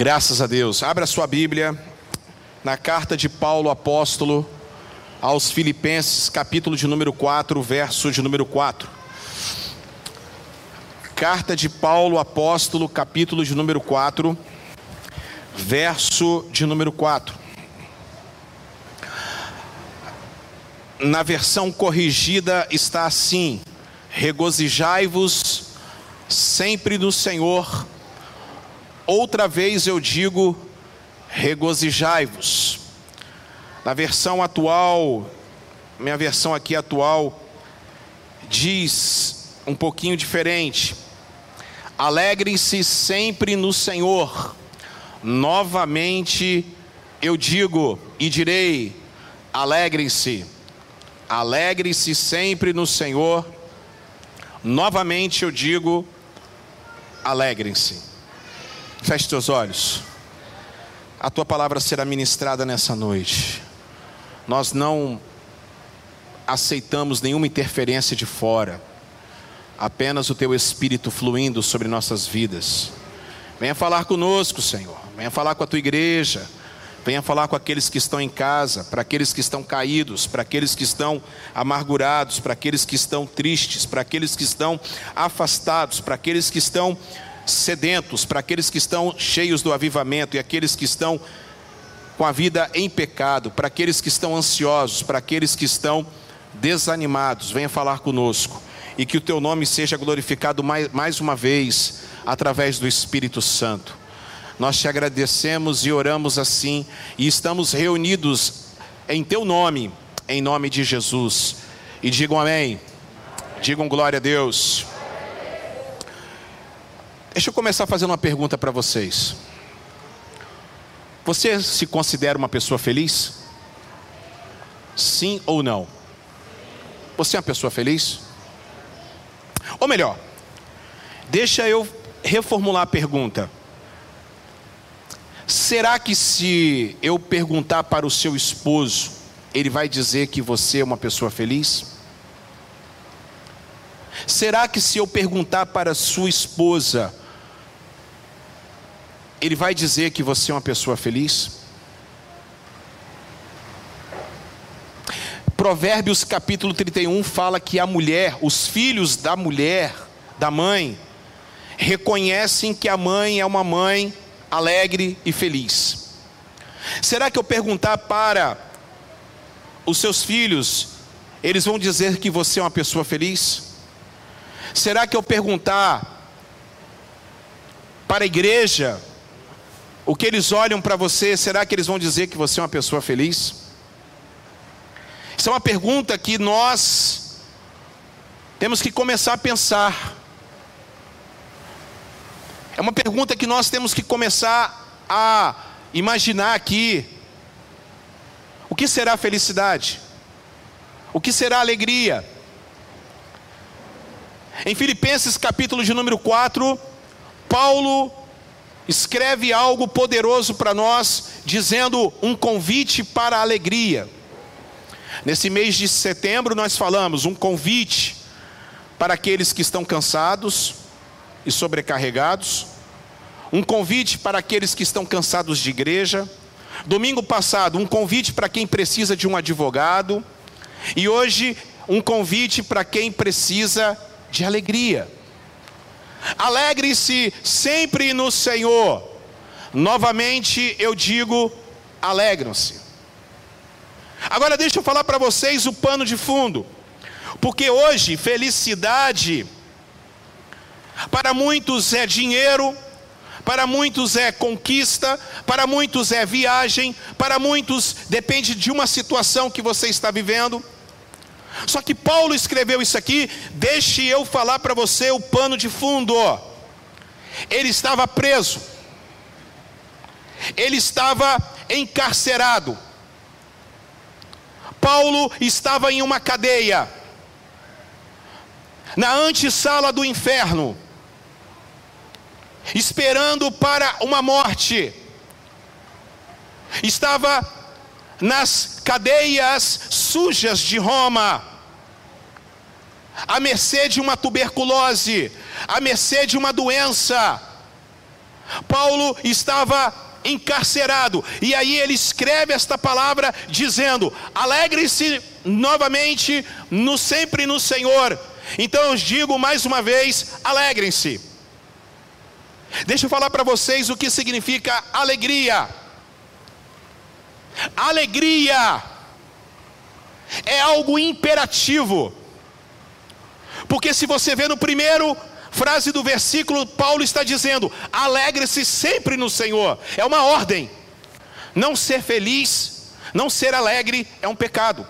Graças a Deus. Abra sua Bíblia na carta de Paulo apóstolo aos Filipenses, capítulo de número 4, verso de número 4. Carta de Paulo apóstolo, capítulo de número 4, verso de número 4. Na versão corrigida está assim: Regozijai-vos sempre no Senhor. Outra vez eu digo, regozijai-vos. Na versão atual, minha versão aqui atual, diz um pouquinho diferente. Alegrem-se sempre no Senhor. Novamente eu digo e direi: alegrem-se. Alegrem-se sempre no Senhor. Novamente eu digo: alegrem-se. Feche teus olhos. A tua palavra será ministrada nessa noite. Nós não aceitamos nenhuma interferência de fora, apenas o teu espírito fluindo sobre nossas vidas. Venha falar conosco, Senhor. Venha falar com a tua igreja. Venha falar com aqueles que estão em casa, para aqueles que estão caídos, para aqueles que estão amargurados, para aqueles que estão tristes, para aqueles que estão afastados, para aqueles que estão sedentos, para aqueles que estão cheios do avivamento e aqueles que estão com a vida em pecado, para aqueles que estão ansiosos, para aqueles que estão desanimados. Venha falar conosco e que o teu nome seja glorificado mais, mais uma vez através do Espírito Santo. Nós te agradecemos e oramos assim e estamos reunidos em teu nome, em nome de Jesus. E digam amém. Digam glória a Deus. Deixa eu começar fazendo uma pergunta para vocês. Você se considera uma pessoa feliz? Sim ou não? Você é uma pessoa feliz? Ou melhor, deixa eu reformular a pergunta. Será que se eu perguntar para o seu esposo, ele vai dizer que você é uma pessoa feliz? Será que se eu perguntar para sua esposa, ele vai dizer que você é uma pessoa feliz? Provérbios capítulo 31 fala que a mulher, os filhos da mulher, da mãe, reconhecem que a mãe é uma mãe alegre e feliz. Será que eu perguntar para os seus filhos, eles vão dizer que você é uma pessoa feliz? Será que eu perguntar para a igreja, o que eles olham para você, será que eles vão dizer que você é uma pessoa feliz? Isso é uma pergunta que nós temos que começar a pensar. É uma pergunta que nós temos que começar a imaginar aqui. O que será felicidade? O que será alegria? Em Filipenses capítulo de número 4, Paulo escreve algo poderoso para nós, dizendo um convite para a alegria. Nesse mês de setembro, nós falamos um convite para aqueles que estão cansados e sobrecarregados, um convite para aqueles que estão cansados de igreja. Domingo passado, um convite para quem precisa de um advogado, e hoje, um convite para quem precisa de alegria. Alegre-se sempre no Senhor. Novamente eu digo: alegram-se. Agora deixa eu falar para vocês o pano de fundo. Porque hoje felicidade para muitos é dinheiro, para muitos é conquista, para muitos é viagem, para muitos depende de uma situação que você está vivendo. Só que Paulo escreveu isso aqui, deixe eu falar para você o pano de fundo. Ele estava preso, ele estava encarcerado. Paulo estava em uma cadeia, na antessala do inferno, esperando para uma morte. Estava nas cadeias sujas de Roma, à mercê de uma tuberculose, à mercê de uma doença. Paulo estava encarcerado, e aí ele escreve esta palavra dizendo: alegre-se novamente no sempre no Senhor. Então eu digo mais uma vez: alegrem-se. Deixa eu falar para vocês o que significa alegria. Alegria é algo imperativo. Porque se você vê no primeiro frase do versículo, Paulo está dizendo: alegre-se sempre no Senhor. É uma ordem. Não ser feliz, não ser alegre é um pecado.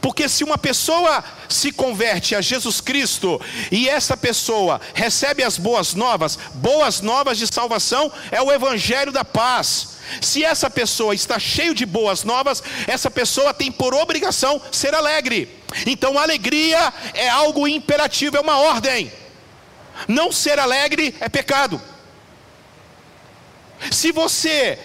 Porque se uma pessoa se converte a Jesus Cristo e essa pessoa recebe as boas novas, boas novas de salvação é o evangelho da paz. Se essa pessoa está cheio de boas novas, essa pessoa tem por obrigação ser alegre. Então, alegria é algo imperativo, é uma ordem. Não ser alegre é pecado. Se você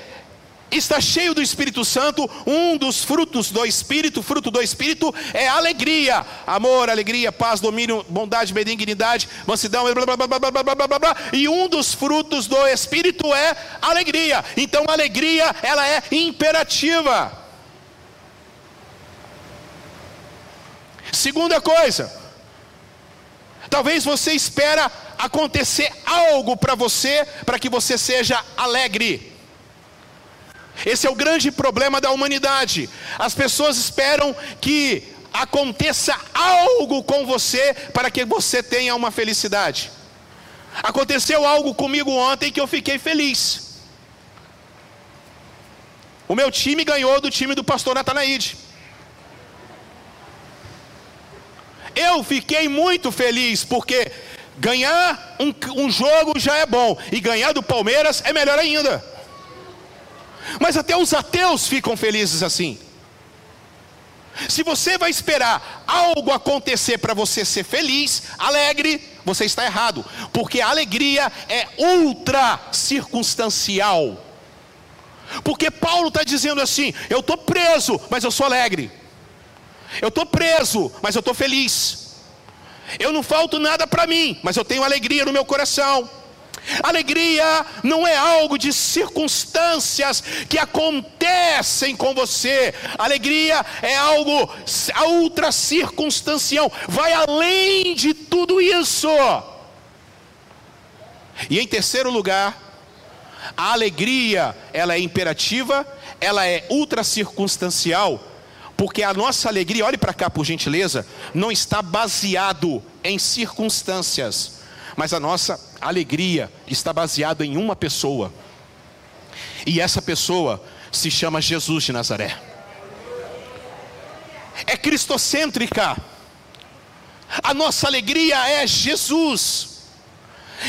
está cheio do Espírito Santo, um dos frutos do Espírito, fruto do Espírito é alegria, amor, alegria, paz, domínio, bondade, benignidade, mansidão, blá, blá, blá, e um dos frutos do Espírito é alegria. Então, alegria ela é imperativa. Segunda coisa, talvez você espera acontecer algo para você para que você seja alegre. Esse é o grande problema da humanidade. As pessoas esperam que aconteça algo com você para que você tenha uma felicidade. Aconteceu algo comigo ontem que eu fiquei feliz. O meu time ganhou do time do pastor Natanaide. Eu fiquei muito feliz porque ganhar um, um jogo já é bom e ganhar do Palmeiras é melhor ainda. Mas até os ateus ficam felizes assim. Se você vai esperar algo acontecer para você ser feliz, alegre, você está errado, porque a alegria é ultra circunstancial. Porque Paulo está dizendo assim: eu estou preso, mas eu sou alegre. Eu estou preso, mas eu estou feliz. Eu não falto nada para mim, mas eu tenho alegria no meu coração. Alegria não é algo de circunstâncias que acontecem com você. Alegria é algo ultra circunstancial, vai além de tudo isso. E em terceiro lugar, a alegria, ela é imperativa, ela é ultra circunstancial, porque a nossa alegria, olhe para cá por gentileza, não está baseado em circunstâncias, mas a nossa alegria está baseada em uma pessoa. E essa pessoa se chama Jesus de Nazaré. É cristocêntrica. A nossa alegria é Jesus.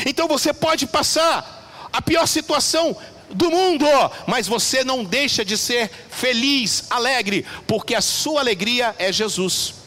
Então você pode passar a pior situação do mundo, mas você não deixa de ser feliz, alegre, porque a sua alegria é Jesus.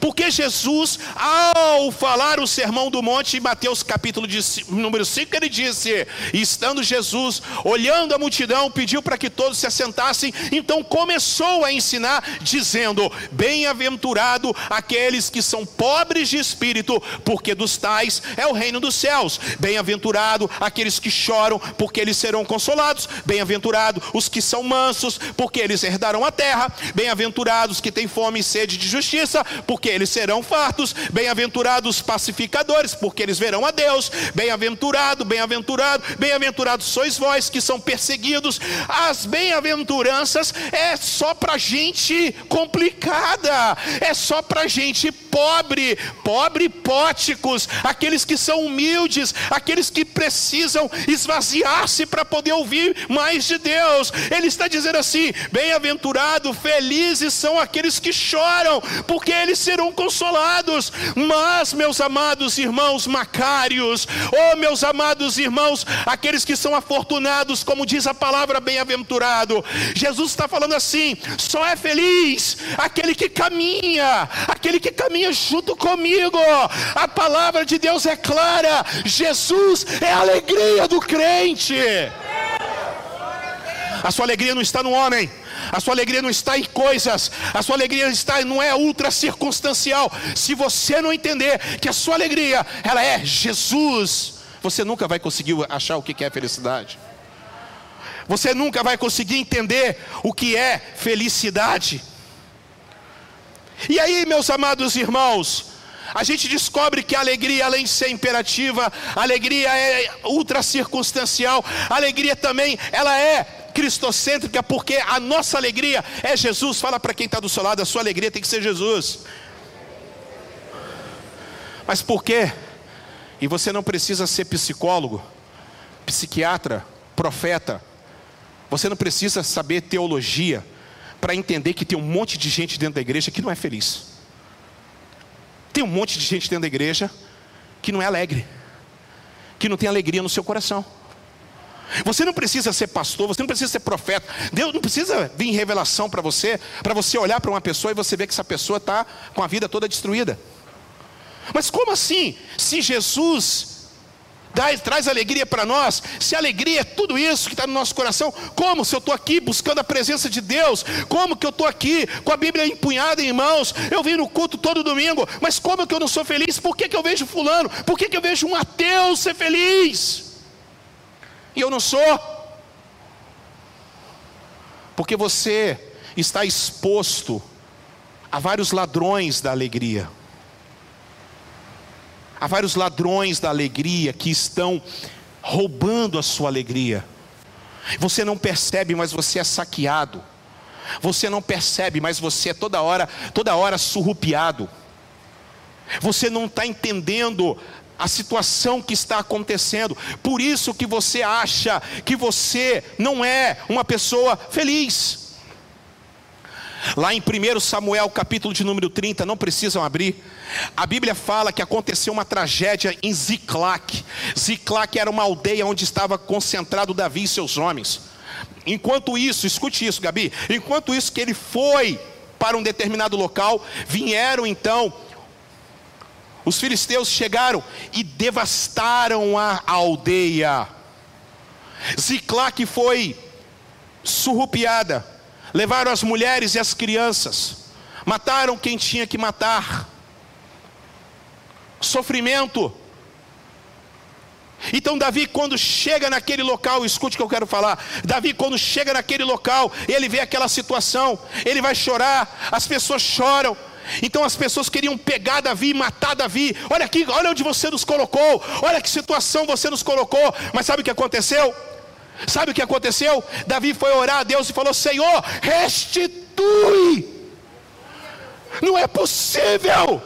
Porque Jesus, ao falar o sermão do monte, em Mateus capítulo de, número 5, ele disse: estando Jesus olhando a multidão, pediu para que todos se assentassem, então começou a ensinar, dizendo: Bem-aventurado aqueles que são pobres de espírito, porque dos tais é o reino dos céus. Bem-aventurado aqueles que choram, porque eles serão consolados. Bem-aventurado os que são mansos, porque eles herdarão a terra. Bem-aventurados que têm fome e sede de justiça, porque eles serão fartos. Bem-aventurados os pacificadores, porque eles verão a Deus. Bem-aventurado, bem-aventurado, bem-aventurados sois vós que são perseguidos. As bem-aventuranças é só para gente complicada, é só para gente pobre, pobre póticos, aqueles que são humildes, aqueles que precisam esvaziar-se para poder ouvir mais de Deus. Ele está dizendo assim: bem-aventurado, felizes são aqueles que choram, porque eles eles serão consolados. Mas, meus amados irmãos macários, oh meus amados irmãos, aqueles que são afortunados, como diz a palavra bem-aventurado, Jesus está falando assim: só é feliz aquele que caminha, aquele que caminha junto comigo. A palavra de Deus é clara: Jesus é a alegria do crente. A sua alegria não está no homem, a sua alegria não está em coisas, a sua alegria está não é ultra circunstancial. Se você não entender que a sua alegria ela é Jesus, você nunca vai conseguir achar o que é felicidade. Você nunca vai conseguir entender o que é felicidade. E aí, meus amados irmãos, a gente descobre que a alegria, além de ser imperativa, a alegria é ultra circunstancial, a alegria também, ela é cristocêntrica, porque a nossa alegria é Jesus. Fala para quem está do seu lado, a sua alegria tem que ser Jesus. Mas por quê? E você não precisa ser psicólogo, psiquiatra, profeta. Você não precisa saber teologia para entender que tem um monte de gente dentro da igreja que não é feliz. Tem um monte de gente dentro da igreja que não é alegre, que não tem alegria no seu coração. Você não precisa ser pastor, você não precisa ser profeta. Deus não precisa vir em revelação para você, para você olhar para uma pessoa e você ver que essa pessoa está com a vida toda destruída. Mas como assim? Se Jesus dá, traz alegria para nós, se alegria é tudo isso que está no nosso coração, como se eu estou aqui buscando a presença de Deus, como que eu estou aqui com a Bíblia empunhada em mãos, eu vim no culto todo domingo, mas como que eu não sou feliz? Por que, que eu vejo fulano? Por que, que eu vejo um ateu ser feliz? E eu não sou? Porque você está exposto a vários ladrões da alegria. Há vários ladrões da alegria que estão roubando a sua alegria. Você não percebe, mas você é saqueado. Você não percebe, mas você é toda hora, toda hora surrupiado. Você não está entendendo a situação que está acontecendo. Por isso que você acha que você não é uma pessoa feliz. Lá em 1 Samuel, capítulo de número 30, não precisam abrir. A Bíblia fala que aconteceu uma tragédia em Ziclac. Ziclac era uma aldeia onde estava concentrado Davi e seus homens. Enquanto isso, escute isso, Gabi. Enquanto isso que ele foi para um determinado local, vieram então os filisteus chegaram e devastaram a aldeia. Ziclac foi surrupiada levaram as mulheres e as crianças, mataram quem tinha que matar, sofrimento. Então, Davi, quando chega naquele local, escute o que eu quero falar. Davi, quando chega naquele local, ele vê aquela situação, ele vai chorar, as pessoas choram. Então as pessoas queriam pegar Davi e matar Davi. Olha aqui, olha onde você nos colocou, olha que situação você nos colocou. Mas sabe o que aconteceu? Sabe o que aconteceu? Davi foi orar a Deus e falou: Senhor, restitui. Não é possível.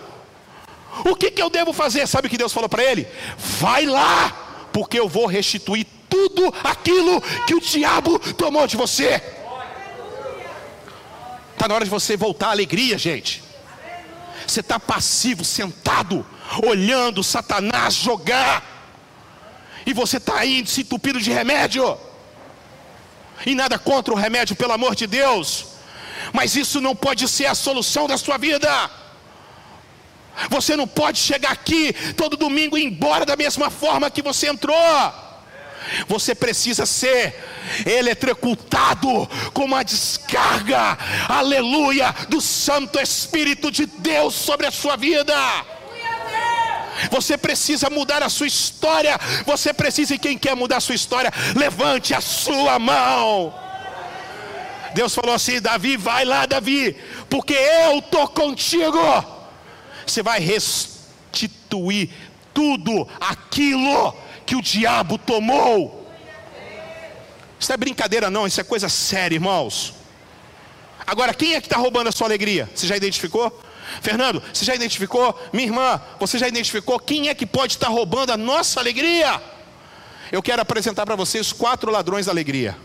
O que, que eu devo fazer? Sabe o que Deus falou para ele? Vai lá, porque eu vou restituir tudo aquilo que o diabo tomou de você. Está na hora de você voltar à alegria, gente. Você está passivo, sentado, olhando Satanás jogar e você está aí se entupido de remédio. E nada contra o remédio, pelo amor de Deus. Mas isso não pode ser a solução da sua vida. Você não pode chegar aqui todo domingo e ir embora da mesma forma que você entrou. Você precisa ser eletrocutado com uma descarga, aleluia, do Santo Espírito de Deus sobre a sua vida. Você precisa mudar a sua história. Você precisa, e quem quer mudar a sua história, levante a sua mão. Deus falou assim: Davi, vai lá, Davi, porque eu estou contigo. Você vai restituir tudo aquilo que o diabo tomou. Isso é brincadeira, não, isso é coisa séria, irmãos. Agora, quem é que está roubando a sua alegria? Você já identificou? Fernando, você já identificou? Minha irmã, você já identificou quem é que pode estar roubando a nossa alegria? Eu quero apresentar para vocês quatro ladrões da alegria.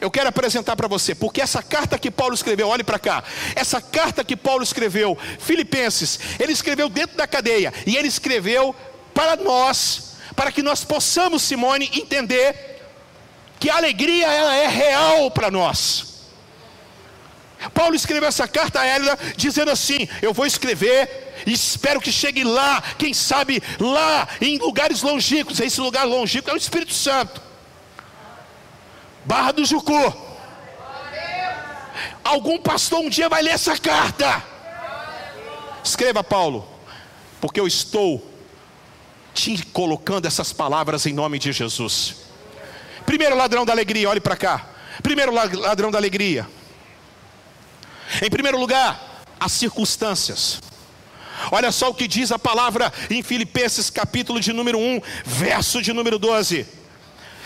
Eu quero apresentar para você, porque essa carta que Paulo escreveu, olhe para cá. Essa carta que Paulo escreveu, Filipenses, ele escreveu dentro da cadeia e ele escreveu para nós, para que nós possamos, Simone, entender que a alegria ela é real para nós. Paulo escreveu essa carta a ela dizendo assim: Eu vou escrever espero que chegue lá, quem sabe lá em lugares longínquos. Esse lugar longínquo é o Espírito Santo. Barra do Jucu. Algum pastor um dia vai ler essa carta. Escreva, Paulo, porque eu estou te colocando essas palavras em nome de Jesus. Primeiro ladrão da alegria, olhe para cá. Primeiro ladrão da alegria. Em primeiro lugar, as circunstâncias. Olha só o que diz a palavra em Filipenses, capítulo de número 1, verso de número 12.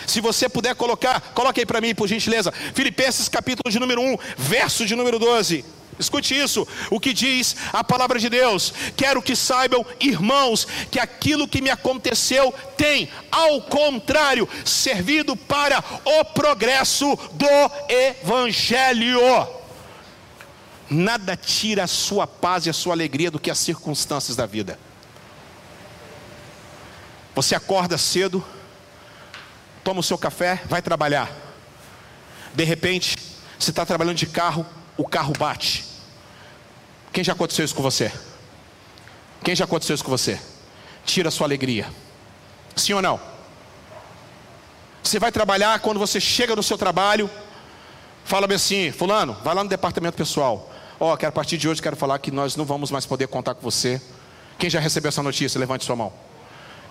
Se você puder colocar, coloque aí para mim, por gentileza. Filipenses, capítulo de número 1, verso de número 12. Escute isso, o que diz a palavra de Deus. Quero que saibam, irmãos, que aquilo que me aconteceu tem, ao contrário, servido para o progresso do Evangelho. Nada tira a sua paz e a sua alegria do que as circunstâncias da vida. Você acorda cedo, toma o seu café, vai trabalhar. De repente, você está trabalhando de carro, o carro bate. Quem já aconteceu isso com você? Quem já aconteceu isso com você? Tira a sua alegria. Sim ou não? Você vai trabalhar, quando você chega no seu trabalho, fala-me assim, fulano, vai lá no departamento pessoal. Ó, oh, quero a partir de hoje quero falar que nós não vamos mais poder contar com você. Quem já recebeu essa notícia, levante sua mão.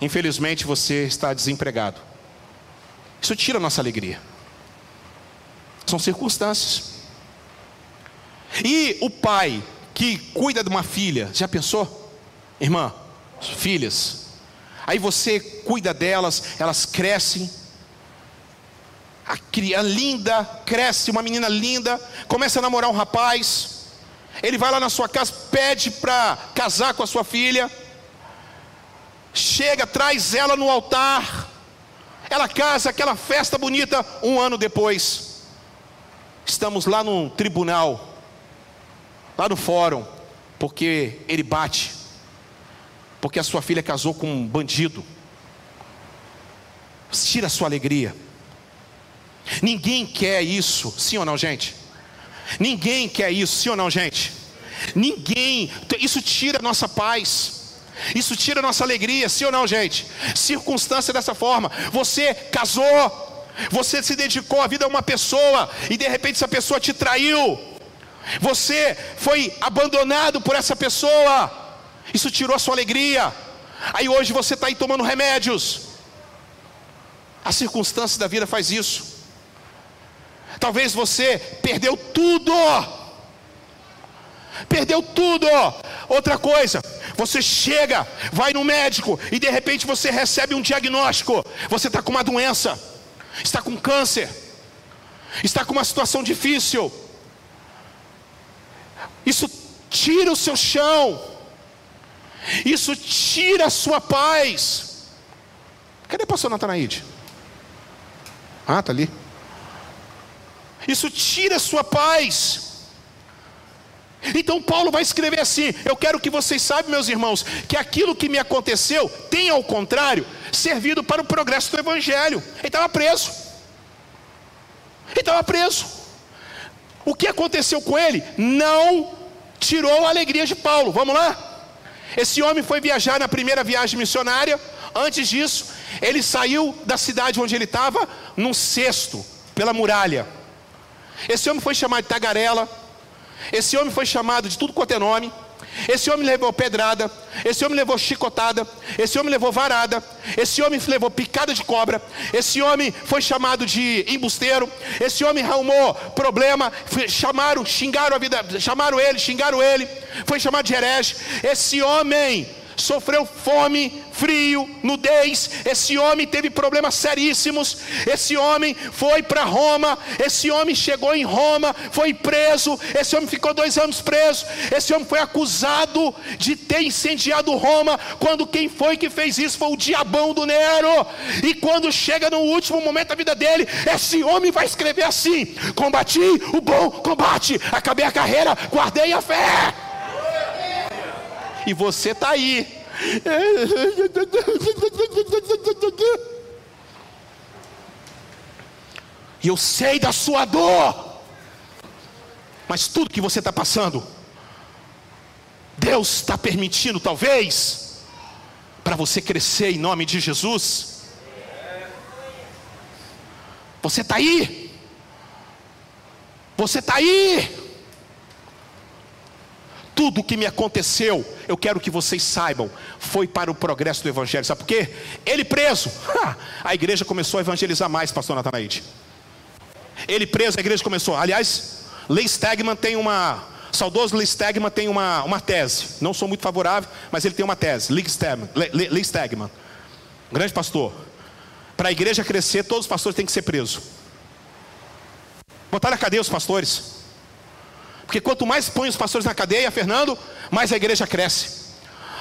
Infelizmente você está desempregado. Isso tira a nossa alegria. São circunstâncias. E o pai que cuida de uma filha, já pensou? Irmã, filhas. Aí você cuida delas, elas crescem. A criança linda cresce, uma menina linda, começa a namorar um rapaz. Ele vai lá na sua casa, pede para casar com a sua filha. Chega, traz ela no altar. Ela casa, aquela festa bonita, um ano depois. Estamos lá no tribunal lá no fórum, porque ele bate, porque a sua filha casou com um bandido. Tira a sua alegria. Ninguém quer isso, sim ou não, gente? Ninguém quer isso, sim ou não, gente? Ninguém, isso tira a nossa paz. Isso tira a nossa alegria, sim ou não, gente? Circunstância dessa forma. Você casou, você se dedicou a vida a uma pessoa e de repente essa pessoa te traiu. Você foi abandonado por essa pessoa. Isso tirou a sua alegria. Aí hoje você está aí tomando remédios. As circunstâncias da vida faz isso. Talvez você perdeu tudo. Perdeu tudo. Outra coisa, você chega, vai no médico e de repente você recebe um diagnóstico. Você está com uma doença, está com câncer, está com uma situação difícil. Isso tira o seu chão. Isso tira a sua paz. Cadê o pastor Natanaide? Ah, está ali. Isso tira a sua paz. Então Paulo vai escrever assim: Eu quero que vocês saibam, meus irmãos, que aquilo que me aconteceu tem, ao contrário, servido para o progresso do Evangelho. Ele estava preso. Ele estava preso. O que aconteceu com ele não tirou a alegria de Paulo. Vamos lá? Esse homem foi viajar na primeira viagem missionária. Antes disso, ele saiu da cidade onde ele estava num cesto pela muralha. Esse homem foi chamado de tagarela. Esse homem foi chamado de tudo quanto é nome. Esse homem levou pedrada, esse homem levou chicotada, esse homem levou varada, esse homem levou picada de cobra, esse homem foi chamado de embusteiro, esse homem arrumou problema, chamaram, xingaram a vida, chamaram ele, xingaram ele, foi chamado de herege. Esse homem sofreu fome, frio, nudez. Esse homem teve problemas seríssimos. Esse homem foi para Roma. Esse homem chegou em Roma, foi preso. Esse homem ficou dois anos preso. Esse homem foi acusado de ter incendiado Roma. Quando quem foi que fez isso foi o diabão do Nero. E quando chega no último momento da vida dele, esse homem vai escrever assim: Combati o bom combate, acabei a carreira, guardei a fé e você está aí. E eu sei da sua dor, mas tudo que você está passando, Deus está permitindo, talvez, para você crescer em nome de Jesus. Você está aí, você está aí tudo que me aconteceu, eu quero que vocês saibam, foi para o progresso do Evangelho. Sabe por quê? Ele preso, a igreja começou a evangelizar mais, pastor Natanaide. Ele preso, a igreja começou. Aliás, Lee Stegman tem uma. Saudoso Lee Stegman tem uma, uma tese. Não sou muito favorável, mas ele tem uma tese. Lee Stegman, Lee, Lee Stegman grande pastor. Para a igreja crescer, todos os pastores têm que ser presos. Botar na cadeia os pastores. Porque quanto mais põe os pastores na cadeia, Fernando, mais a igreja cresce.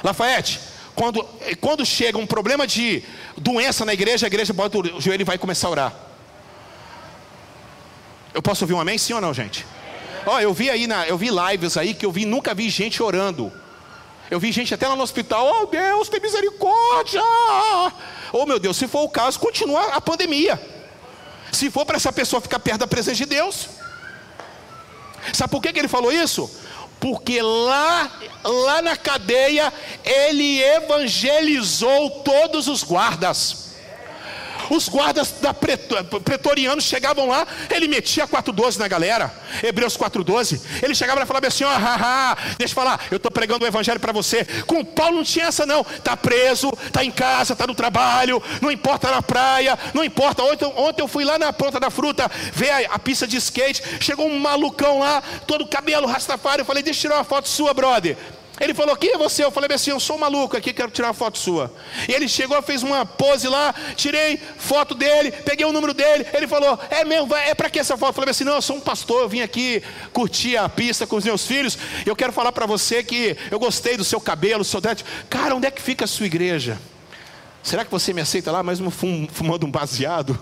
Lafayette, quando, quando chega um problema de doença na igreja, a igreja bota o joelho e vai começar a orar. Eu posso ouvir um amém? Sim ou não, gente? Ó, oh, eu vi aí, na, eu vi lives aí que eu vi, nunca vi gente orando. Eu vi gente até lá no hospital, oh Deus, tem misericórdia. Oh meu Deus, se for o caso, continua a pandemia. Se for para essa pessoa ficar perto da presença de Deus. Sabe por que, que ele falou isso? Porque lá, lá na cadeia, ele evangelizou todos os guardas. Os guardas da pretorianos chegavam lá, ele metia 412 na galera. Hebreus 412. Ele chegava e falava assim: ó, haha, deixa eu falar, eu estou pregando o evangelho para você. Com Paulo não tinha essa não. Tá preso, tá em casa, tá no trabalho, não importa na praia, não importa. Ontem, ontem eu fui lá na ponta da fruta ver a, a pista de skate, chegou um malucão lá, todo cabelo rastafário, eu falei: "Deixa eu tirar uma foto sua, brother". Ele falou: Quem é você? Eu falei assim: Eu sou um maluco aqui, quero tirar uma foto sua. E ele chegou, fez uma pose lá, tirei foto dele, peguei o número dele. Ele falou: É mesmo, é para que essa foto? Eu falei assim: Não, eu sou um pastor, eu vim aqui curtir a pista com os meus filhos. Eu quero falar para você que eu gostei do seu cabelo, do seu teto. Cara, onde é que fica a sua igreja? Será que você me aceita lá, mesmo fumando um baseado?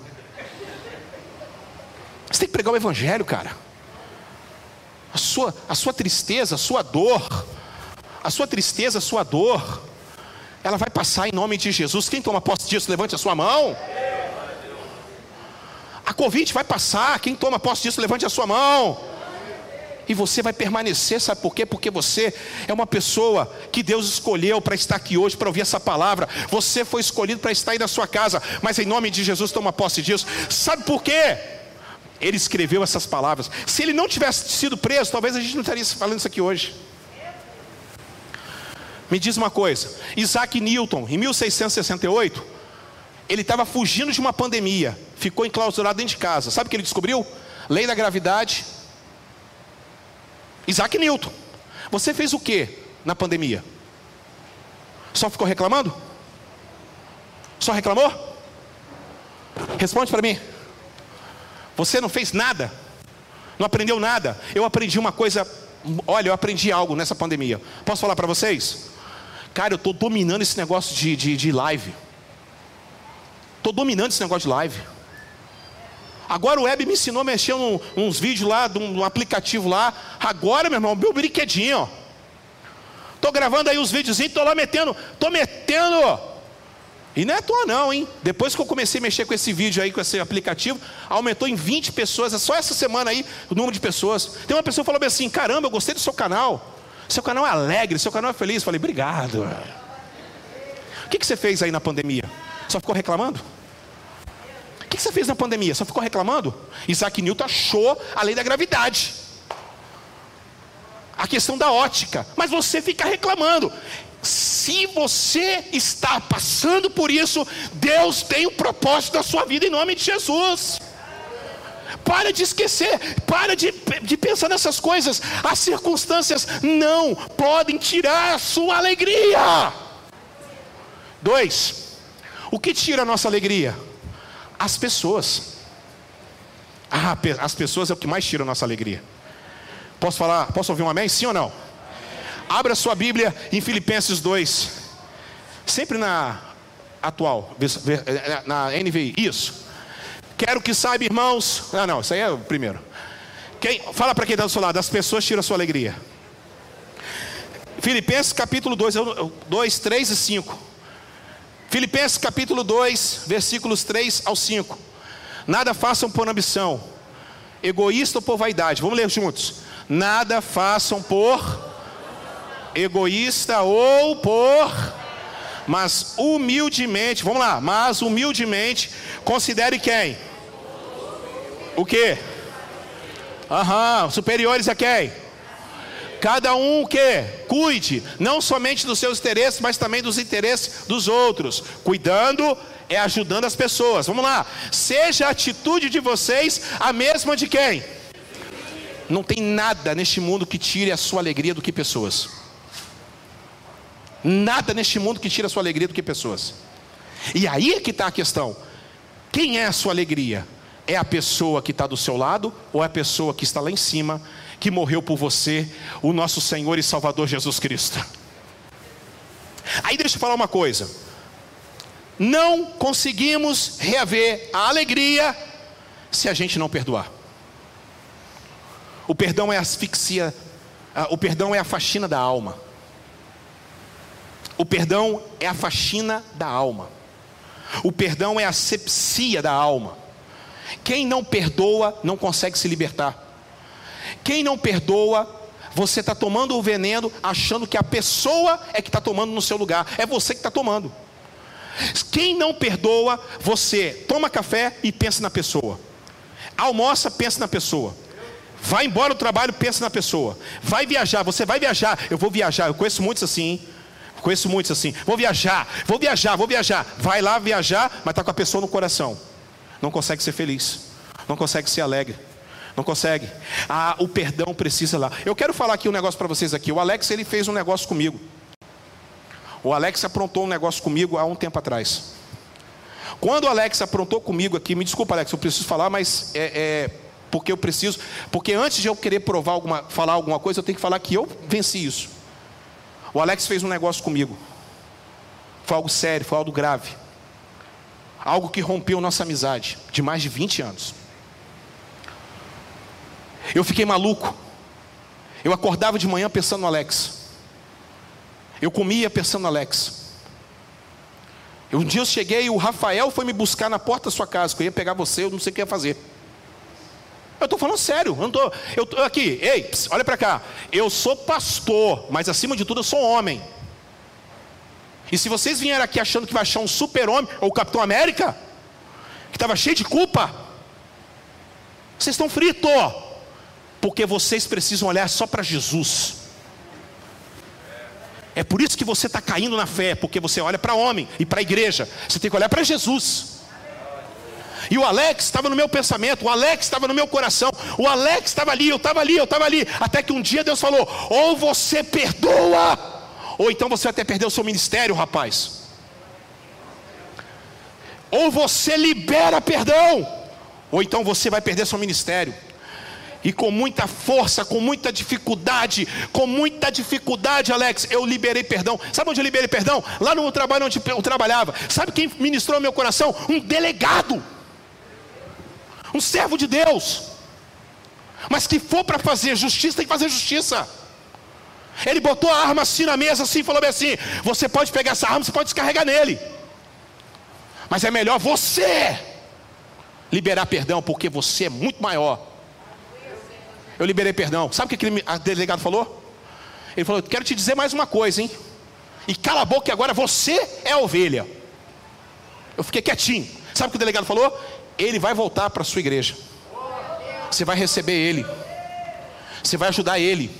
Você tem que pregar o evangelho, cara. A sua, a sua tristeza, a sua dor a sua tristeza, a sua dor, ela vai passar em nome de Jesus. Quem toma posse disso, levante a sua mão. A Covid vai passar. Quem toma posse disso, levante a sua mão. E você vai permanecer, sabe por quê? Porque você é uma pessoa que Deus escolheu para estar aqui hoje, para ouvir essa palavra. Você foi escolhido para estar aí na sua casa, mas em nome de Jesus toma posse disso. Sabe por quê? Ele escreveu essas palavras. Se ele não tivesse sido preso, talvez a gente não estaria falando isso aqui hoje. Me diz uma coisa: Isaac Newton, em 1668, ele estava fugindo de uma pandemia, ficou enclausurado dentro de casa. Sabe o que ele descobriu? Lei da gravidade. Isaac Newton, você fez o que na pandemia? Só ficou reclamando? Só reclamou? Responde para mim. Você não fez nada? Não aprendeu nada? Eu aprendi uma coisa. Olha, eu aprendi algo nessa pandemia. Posso falar para vocês? Cara, eu estou dominando esse negócio de, de, de live. Estou dominando esse negócio de live. Agora o web me ensinou a mexer num, uns vídeos lá, de um, aplicativo lá. Agora, meu irmão, meu brinquedinho. Estou gravando aí os vídeos, estou lá metendo, estou metendo. E não é à toa não, hein? Depois que eu comecei a mexer com esse vídeo aí, com esse aplicativo, aumentou em 20 pessoas, é só essa semana aí, o número de pessoas. Tem uma pessoa que falou assim, caramba, eu gostei do seu canal. Seu canal é alegre, seu canal é feliz. Eu falei, obrigado. O que, que você fez aí na pandemia? Só ficou reclamando? O que, que você fez na pandemia? Só ficou reclamando? Isaac Newton achou a lei da gravidade. A questão da ótica. Mas você fica reclamando. Se você está passando por isso, Deus tem um propósito da sua vida em nome de Jesus. Para de esquecer, para de, de pensar nessas coisas. As circunstâncias não podem tirar a sua alegria. Dois, o que tira a nossa alegria? As pessoas. Ah, as pessoas é o que mais tira a nossa alegria. Posso falar? Posso ouvir um amém? Sim ou não? Abra sua Bíblia em Filipenses 2. Sempre na atual, na NVI. Isso. Quero que saiba, irmãos. Ah, não, isso aí é o primeiro. Quem, fala para quem está do seu lado, as pessoas tiram a sua alegria. Filipenses capítulo 2, 2, 3 e 5. Filipenses capítulo 2, versículos 3 ao 5. Nada façam por ambição, egoísta ou por vaidade. Vamos ler juntos. Nada façam por egoísta ou por mas humildemente, vamos lá, mas humildemente considere quem? O que? Aham, superiores a quem? Cada um que cuide, não somente dos seus interesses, mas também dos interesses dos outros. Cuidando é ajudando as pessoas. Vamos lá. Seja a atitude de vocês a mesma de quem? Não tem nada neste mundo que tire a sua alegria do que pessoas. Nada neste mundo que tire a sua alegria do que pessoas. E aí é que está a questão: quem é a sua alegria? É a pessoa que está do seu lado ou é a pessoa que está lá em cima, que morreu por você, o nosso Senhor e Salvador Jesus Cristo? Aí deixa eu falar uma coisa: não conseguimos reaver a alegria se a gente não perdoar. O perdão é asfixia, o perdão é a faxina da alma. O perdão é a faxina da alma. O perdão é a sepsia da alma. Quem não perdoa não consegue se libertar. Quem não perdoa, você está tomando o veneno achando que a pessoa é que está tomando no seu lugar. É você que está tomando. Quem não perdoa, você toma café e pensa na pessoa. Almoça, pensa na pessoa. Vai embora do trabalho, pensa na pessoa. Vai viajar, você vai viajar. Eu vou viajar, eu conheço muitos assim. Hein? Conheço muitos assim. Vou viajar, vou viajar, vou viajar. Vai lá viajar, mas está com a pessoa no coração. Não consegue ser feliz. Não consegue ser alegre. Não consegue. Ah, o perdão precisa lá. Eu quero falar aqui um negócio para vocês aqui. O Alex ele fez um negócio comigo. O Alex aprontou um negócio comigo há um tempo atrás. Quando o Alex aprontou comigo aqui, me desculpa, Alex, eu preciso falar, mas é, é porque eu preciso, porque antes de eu querer provar alguma, falar alguma coisa, eu tenho que falar que eu venci isso. O Alex fez um negócio comigo. Foi algo sério, foi algo grave. Algo que rompeu nossa amizade de mais de 20 anos. Eu fiquei maluco. Eu acordava de manhã pensando no Alex. Eu comia pensando no Alex. Um dia eu cheguei e o Rafael foi me buscar na porta da sua casa, que eu ia pegar você, eu não sei o que ia fazer. Eu estou falando sério, eu estou. Eu tô aqui, ei, olha para cá. Eu sou pastor, mas acima de tudo eu sou homem. E se vocês vierem aqui achando que vai achar um super-homem, ou o Capitão América, que estava cheio de culpa, vocês estão fritos, porque vocês precisam olhar só para Jesus. É por isso que você está caindo na fé, porque você olha para homem e para a igreja. Você tem que olhar para Jesus. E o Alex estava no meu pensamento, o Alex estava no meu coração, o Alex estava ali, eu estava ali, eu estava ali. Até que um dia Deus falou: ou você perdoa, ou então você vai até perder o seu ministério, rapaz. Ou você libera perdão, ou então você vai perder seu ministério. E com muita força, com muita dificuldade, com muita dificuldade, Alex, eu liberei perdão. Sabe onde eu liberei perdão? Lá no trabalho onde eu trabalhava. Sabe quem ministrou meu coração? Um delegado um servo de Deus, mas que for para fazer justiça, tem que fazer justiça. Ele botou a arma assim na mesa, assim, falou bem assim: você pode pegar essa arma, você pode descarregar nele, mas é melhor você liberar perdão, porque você é muito maior. Eu liberei perdão. Sabe o que aquele delegado falou? Ele falou: Quero te dizer mais uma coisa, hein? E cala a boca, que agora você é a ovelha. Eu fiquei quietinho. Sabe o que o delegado falou? ele vai voltar para a sua igreja. Você vai receber ele. Você vai ajudar ele.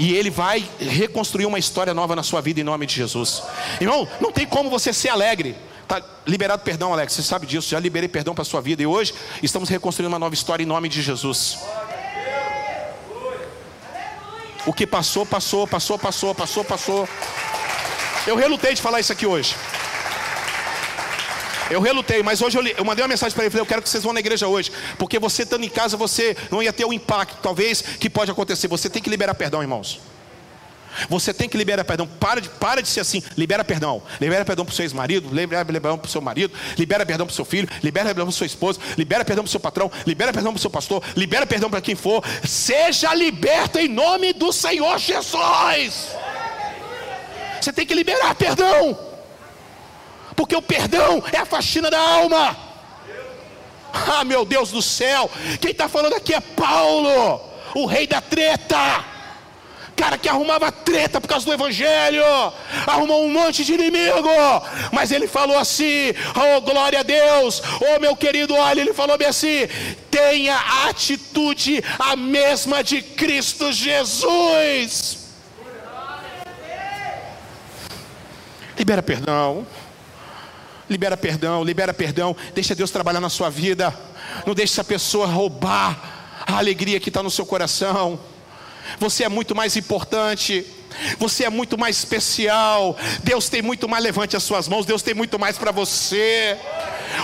E ele vai reconstruir uma história nova na sua vida em nome de Jesus. Irmão, não tem como você ser alegre. Tá liberado perdão, Alex. Você sabe disso. Já liberei perdão para sua vida. E hoje estamos reconstruindo uma nova história em nome de Jesus. O que passou, passou, passou, passou, passou, passou. Eu relutei de falar isso aqui hoje. Eu relutei, mas hoje eu, li, eu mandei uma mensagem para ele, falei, eu quero que vocês vão na igreja hoje, porque você estando em casa, você não ia ter o impacto, talvez, que pode acontecer. Você tem que liberar perdão, irmãos. Você tem que liberar perdão. Para de, para de ser assim. Libera perdão. Libera perdão para o seu ex-marido. Libera perdão para o seu marido. Libera perdão para o seu filho. Libera perdão para o seu esposo. Libera perdão para o seu patrão. Libera perdão para o seu pastor. Libera perdão para quem for. Seja liberto em nome do Senhor Jesus. Você tem que liberar perdão porque o perdão é a faxina da alma. Ah, meu Deus do céu, quem está falando aqui é Paulo, o rei da treta. cara que arrumava treta por causa do evangelho, arrumou um monte de inimigo, mas ele falou assim: "Oh, glória a Deus! Oh, meu querido, olha, ele falou bem assim: tenha a atitude a mesma de Cristo Jesus." Libera perdão. Libera perdão, libera perdão. Deixa Deus trabalhar na sua vida. Não deixe essa pessoa roubar a alegria que está no seu coração. Você é muito mais importante. Você é muito mais especial. Deus tem muito mais. Levante as suas mãos. Deus tem muito mais para você.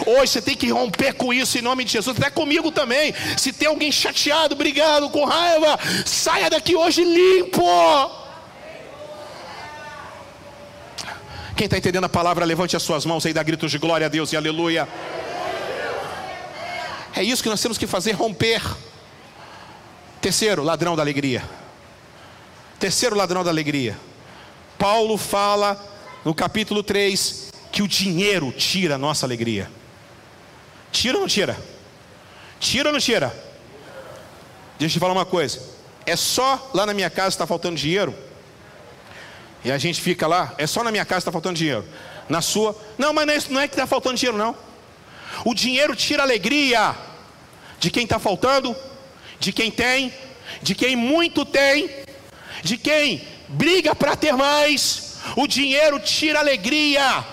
Hoje você tem que romper com isso em nome de Jesus. Até comigo também. Se tem alguém chateado, brigado, com raiva, saia daqui hoje limpo. Quem está entendendo a palavra, levante as suas mãos aí, dá gritos de glória a Deus e aleluia. É isso que nós temos que fazer romper. Terceiro, ladrão da alegria. Terceiro ladrão da alegria. Paulo fala no capítulo 3 que o dinheiro tira a nossa alegria. Tira ou não tira? Tira ou não tira? Deixa eu te falar uma coisa. É só lá na minha casa está faltando dinheiro? E a gente fica lá, é só na minha casa está faltando dinheiro. Na sua, não, mas não é, não é que está faltando dinheiro, não. O dinheiro tira alegria de quem está faltando, de quem tem, de quem muito tem, de quem briga para ter mais. O dinheiro tira alegria.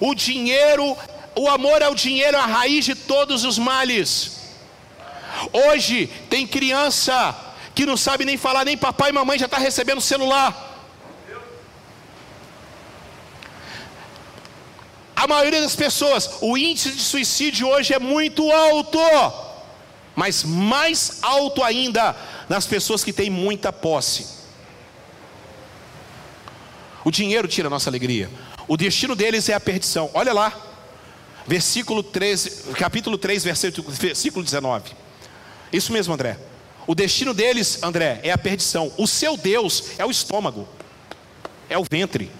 O dinheiro, o amor ao dinheiro é a raiz de todos os males. Hoje tem criança que não sabe nem falar, nem papai e mamãe já está recebendo celular. A maioria das pessoas, o índice de suicídio hoje é muito alto, mas mais alto ainda nas pessoas que têm muita posse. O dinheiro tira a nossa alegria. O destino deles é a perdição. Olha lá, versículo 13, capítulo 3, versículo, versículo 19. Isso mesmo, André. O destino deles, André, é a perdição. O seu Deus é o estômago, é o ventre.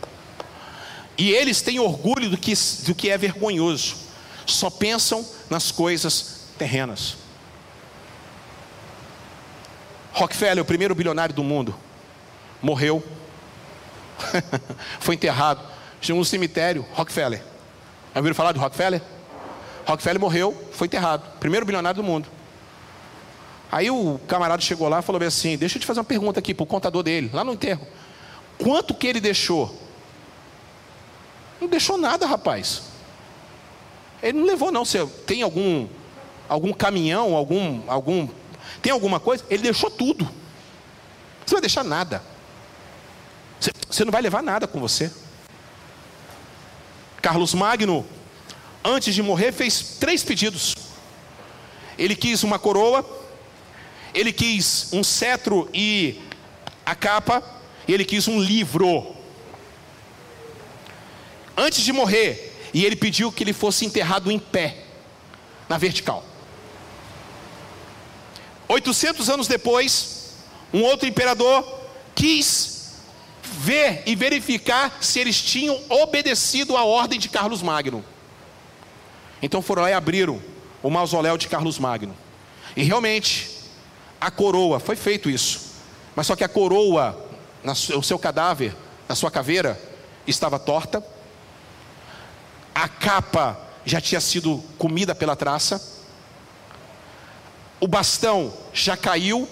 E eles têm orgulho do que, do que é vergonhoso. Só pensam nas coisas terrenas. Rockefeller, o primeiro bilionário do mundo, morreu. Foi enterrado. Tinha um cemitério, Rockefeller. Já ouviram falar de Rockefeller? Rockefeller morreu, foi enterrado. Primeiro bilionário do mundo. Aí o camarada chegou lá e falou assim: Deixa eu te fazer uma pergunta aqui para o contador dele, lá no enterro. Quanto que ele deixou não deixou nada, rapaz. Ele não levou, não. Tem algum, algum caminhão, algum, algum. Tem alguma coisa? Ele deixou tudo. Você vai deixar nada. Você, você não vai levar nada com você. Carlos Magno, antes de morrer, fez três pedidos. Ele quis uma coroa, ele quis um cetro e a capa, e ele quis um livro antes de morrer, e ele pediu que ele fosse enterrado em pé, na vertical. 800 anos depois, um outro imperador quis ver e verificar se eles tinham obedecido à ordem de Carlos Magno. Então foram lá e abriram o mausoléu de Carlos Magno. E realmente, a coroa, foi feito isso. Mas só que a coroa, o seu cadáver, na sua caveira, estava torta a capa já tinha sido comida pela traça, o bastão já caiu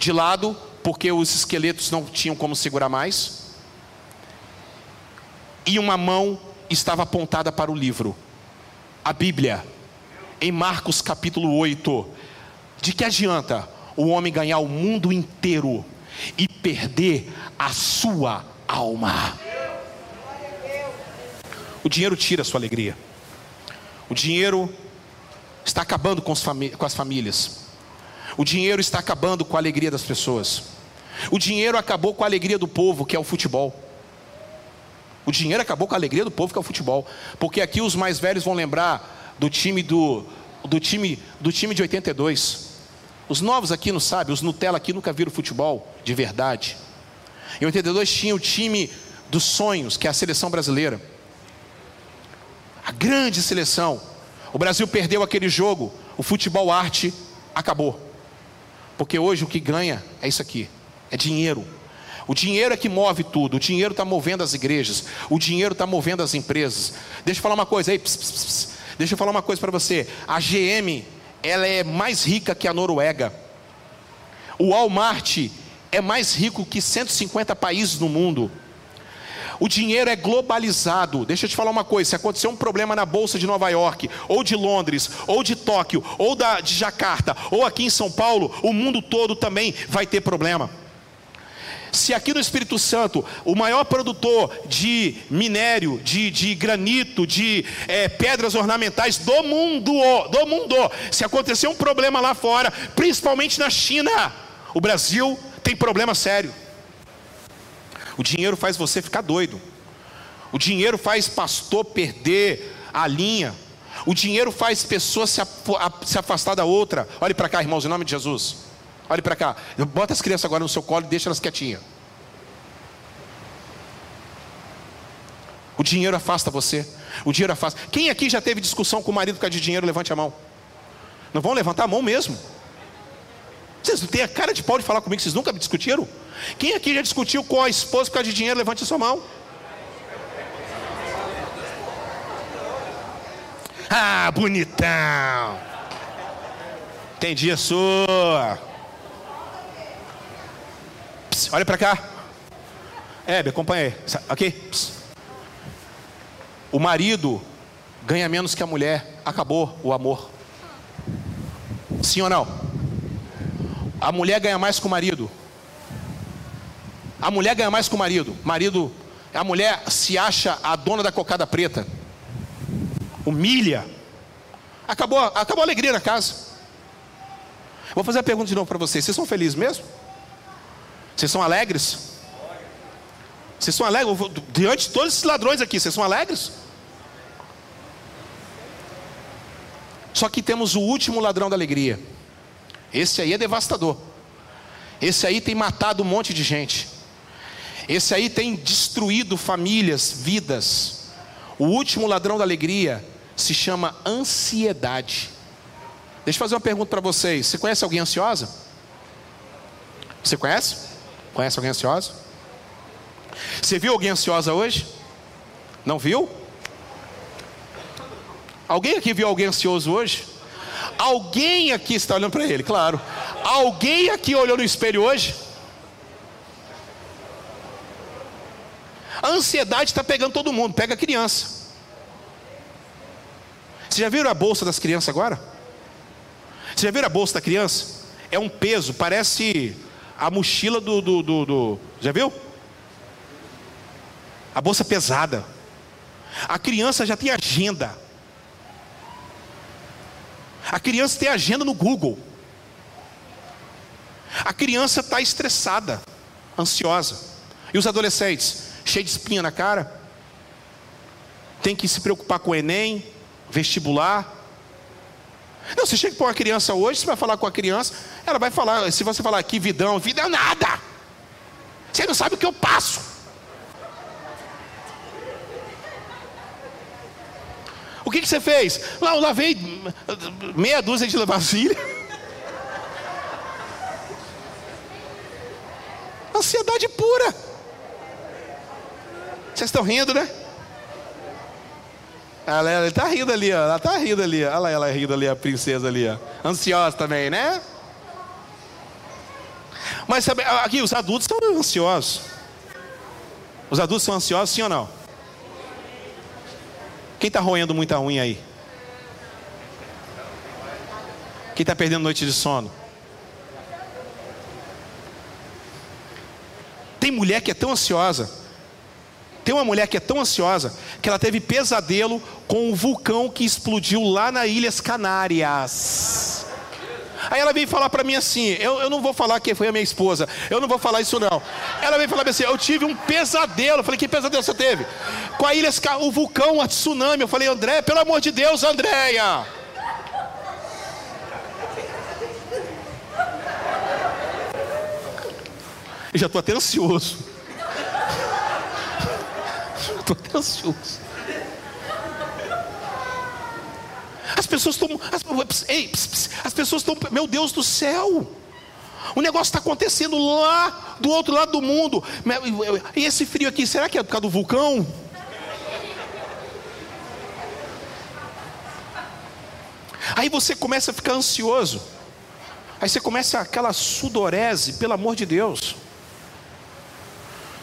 de lado, porque os esqueletos não tinham como segurar mais, e uma mão estava apontada para o livro, a Bíblia, em Marcos capítulo 8. De que adianta o homem ganhar o mundo inteiro e perder a sua alma? O dinheiro tira a sua alegria. O dinheiro está acabando com, com as famílias. O dinheiro está acabando com a alegria das pessoas. O dinheiro acabou com a alegria do povo, que é o futebol. O dinheiro acabou com a alegria do povo, que é o futebol. Porque aqui os mais velhos vão lembrar do time do, do time do time de 82. Os novos aqui não sabem, os Nutella aqui nunca viram futebol de verdade. Em 82 tinha o time dos sonhos, que é a seleção brasileira grande seleção. O Brasil perdeu aquele jogo, o futebol arte acabou. Porque hoje o que ganha é isso aqui, é dinheiro. O dinheiro é que move tudo. O dinheiro está movendo as igrejas. O dinheiro está movendo as empresas. Deixa eu falar uma coisa aí. Pss, pss, pss. Deixa eu falar uma coisa para você. A GM, ela é mais rica que a Noruega. O Walmart é mais rico que 150 países no mundo. O dinheiro é globalizado. Deixa eu te falar uma coisa: se acontecer um problema na bolsa de Nova York, ou de Londres, ou de Tóquio, ou da, de Jacarta, ou aqui em São Paulo, o mundo todo também vai ter problema. Se aqui no Espírito Santo, o maior produtor de minério, de, de granito, de é, pedras ornamentais do mundo, do mundo, se acontecer um problema lá fora, principalmente na China, o Brasil tem problema sério. O dinheiro faz você ficar doido. O dinheiro faz pastor perder a linha. O dinheiro faz pessoa se, afastar da outra. Olhe para cá, irmãos, em nome de Jesus. Olhe para cá. Bota as crianças agora no seu colo e deixa elas quietinhas. O dinheiro afasta você. O dinheiro afasta. Quem aqui já teve discussão com o marido por causa de dinheiro? Levante a mão. Não vão levantar a mão mesmo? Vocês não têm a cara de pau de falar comigo, vocês nunca me discutiram? Quem aqui já discutiu com a esposa por causa de dinheiro? Levante a sua mão. Ah, bonitão. Entendi a sua. Pss, olha para cá. Hebe, acompanha aí. Ok? Pss. O marido ganha menos que a mulher. Acabou o amor. Sim ou não? A mulher ganha mais que o marido. A mulher ganha mais que o marido. Marido, a mulher se acha a dona da cocada preta. Humilha. Acabou, acabou a alegria na casa. Vou fazer a pergunta de novo para vocês. Vocês são felizes mesmo? Vocês são alegres? Vocês são alegres? Diante de todos esses ladrões aqui, vocês são alegres? Só que temos o último ladrão da alegria. Esse aí é devastador. Esse aí tem matado um monte de gente. Esse aí tem destruído famílias, vidas. O último ladrão da alegria se chama ansiedade. Deixa eu fazer uma pergunta para vocês. Você conhece alguém ansiosa? Você conhece? Conhece alguém ansiosa? Você viu alguém ansiosa hoje? Não viu? Alguém aqui viu alguém ansioso hoje? Alguém aqui está olhando para ele, claro. Alguém aqui olhou no espelho hoje? A ansiedade está pegando todo mundo, pega a criança. Vocês já viram a bolsa das crianças agora? Vocês já viram a bolsa da criança? É um peso, parece a mochila do, do, do, do. Já viu? A bolsa pesada. A criança já tem agenda. A criança tem agenda no Google. A criança está estressada, ansiosa. E os adolescentes? cheio de espinha na cara, tem que se preocupar com o Enem, vestibular. Não, você chega para uma criança hoje, você vai falar com a criança, ela vai falar, se você falar que vidão, vida é nada. Você não sabe o que eu passo. O que, que você fez? Lá, eu lavei meia dúzia de vasilha. Ansiedade pura. Vocês estão rindo, né? Ela está rindo ali, ó. Ela está rindo ali. Olha ela rindo ali, a princesa ali, ó. Ansiosa também, né? Mas sabe, aqui os adultos são ansiosos. Os adultos são ansiosos, sim ou não? Quem está roendo muita unha aí? Quem está perdendo noite de sono? Tem mulher que é tão ansiosa tem uma mulher que é tão ansiosa que ela teve pesadelo com o vulcão que explodiu lá nas Ilhas Canárias. Aí ela veio falar para mim assim: eu, eu não vou falar que foi a minha esposa, eu não vou falar isso não. Ela veio falar assim: eu tive um pesadelo. Eu falei: que pesadelo você teve? Com a ilha, o vulcão, a tsunami. Eu falei: André, pelo amor de Deus, Andréia. Eu já estou até ansioso estou até ansioso. As pessoas estão. As, ei, ps, ps, as pessoas estão. Meu Deus do céu! O negócio está acontecendo lá do outro lado do mundo. E esse frio aqui, será que é por causa do vulcão? Aí você começa a ficar ansioso. Aí você começa aquela sudorese, pelo amor de Deus.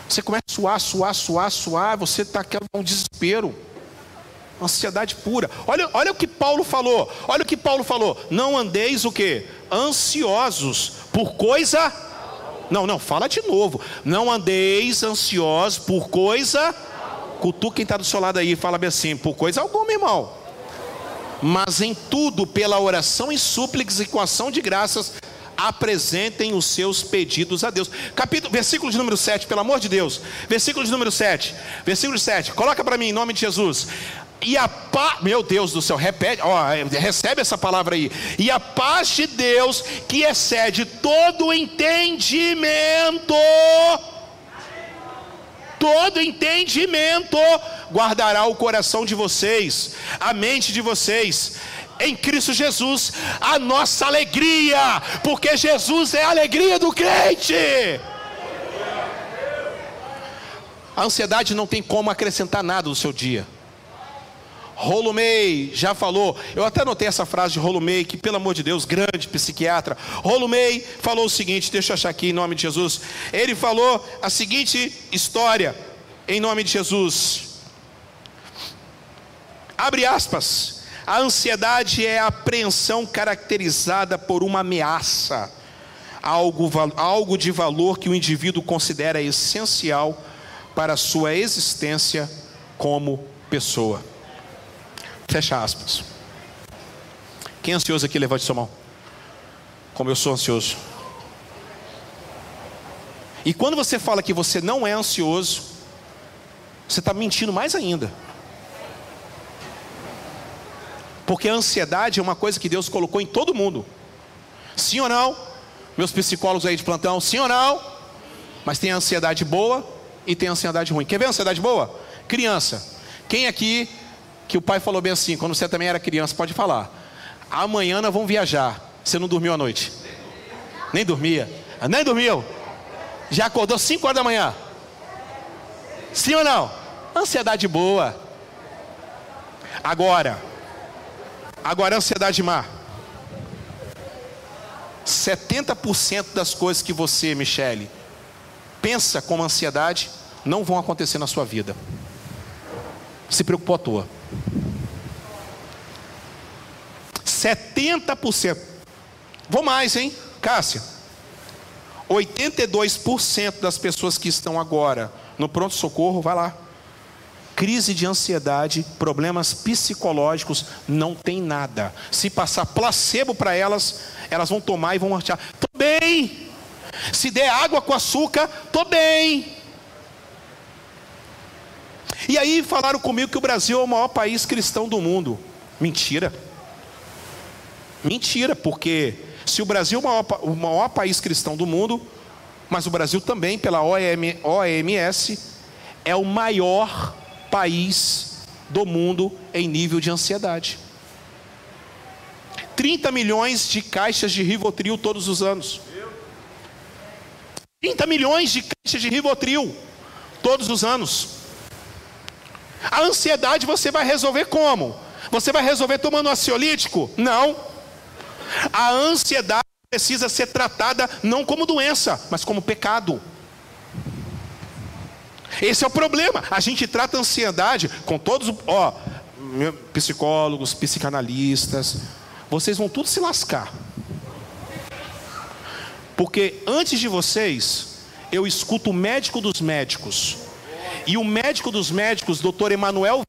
Você começa a suar, suar, suar, suar, você está com um desespero. Ansiedade pura. Olha, olha o que Paulo falou. Olha o que Paulo falou. Não andeis o que? Ansiosos por coisa. Não, não, fala de novo. Não andeis ansiosos por coisa. Cutu quem está do seu lado aí, fala bem assim, por coisa alguma, irmão. Mas em tudo, pela oração e súplicas e com ação de graças, apresentem os seus pedidos a Deus. Capítulo, versículo de número 7, pelo amor de Deus. Versículo de número 7. Versículo 7. Coloca para mim em nome de Jesus. E a paz, meu Deus do céu, repete, ó, recebe essa palavra aí. E a paz de Deus, que excede todo entendimento, todo entendimento, guardará o coração de vocês, a mente de vocês, em Cristo Jesus, a nossa alegria, porque Jesus é a alegria do crente. A ansiedade não tem como acrescentar nada no seu dia. Rolumei já falou, eu até anotei essa frase de Rolumei, que pelo amor de Deus, grande psiquiatra. Rolumei falou o seguinte, deixa eu achar aqui em nome de Jesus. Ele falou a seguinte história, em nome de Jesus. Abre aspas. A ansiedade é a apreensão caracterizada por uma ameaça, algo, algo de valor que o indivíduo considera essencial para a sua existência como pessoa. Fecha aspas. Quem é ansioso aqui, levante sua mão. Como eu sou ansioso. E quando você fala que você não é ansioso, você está mentindo mais ainda. Porque a ansiedade é uma coisa que Deus colocou em todo mundo. Sim ou não? Meus psicólogos aí de plantão, sim ou não? Mas tem a ansiedade boa e tem a ansiedade ruim. Quer ver a ansiedade boa? Criança. Quem aqui que o pai falou bem assim, quando você também era criança, pode falar. Amanhã nós vamos viajar. Você não dormiu à noite? Nem dormia. Ah, nem dormiu. Já acordou 5 horas da manhã. Sim ou não? Ansiedade boa. Agora, agora ansiedade má. 70% das coisas que você, Michele, pensa como ansiedade, não vão acontecer na sua vida. Se preocupou à toa. 70%. Vou mais, hein, Cássia? 82% das pessoas que estão agora no pronto-socorro, vai lá. Crise de ansiedade, problemas psicológicos, não tem nada. Se passar placebo para elas, elas vão tomar e vão achar: tô bem. Se der água com açúcar, tô bem. E aí falaram comigo que o Brasil é o maior país cristão do mundo. Mentira. Mentira, porque se o Brasil é o maior, o maior país cristão do mundo, mas o Brasil também, pela OMS, é o maior país do mundo em nível de ansiedade. 30 milhões de caixas de Rivotril todos os anos. 30 milhões de caixas de Rivotril todos os anos. A ansiedade você vai resolver como? Você vai resolver tomando ansiolítico? Não. A ansiedade precisa ser tratada não como doença, mas como pecado. Esse é o problema. A gente trata a ansiedade com todos, ó, psicólogos, psicanalistas, vocês vão tudo se lascar. Porque antes de vocês, eu escuto o médico dos médicos. E o médico dos médicos, doutor Emanuel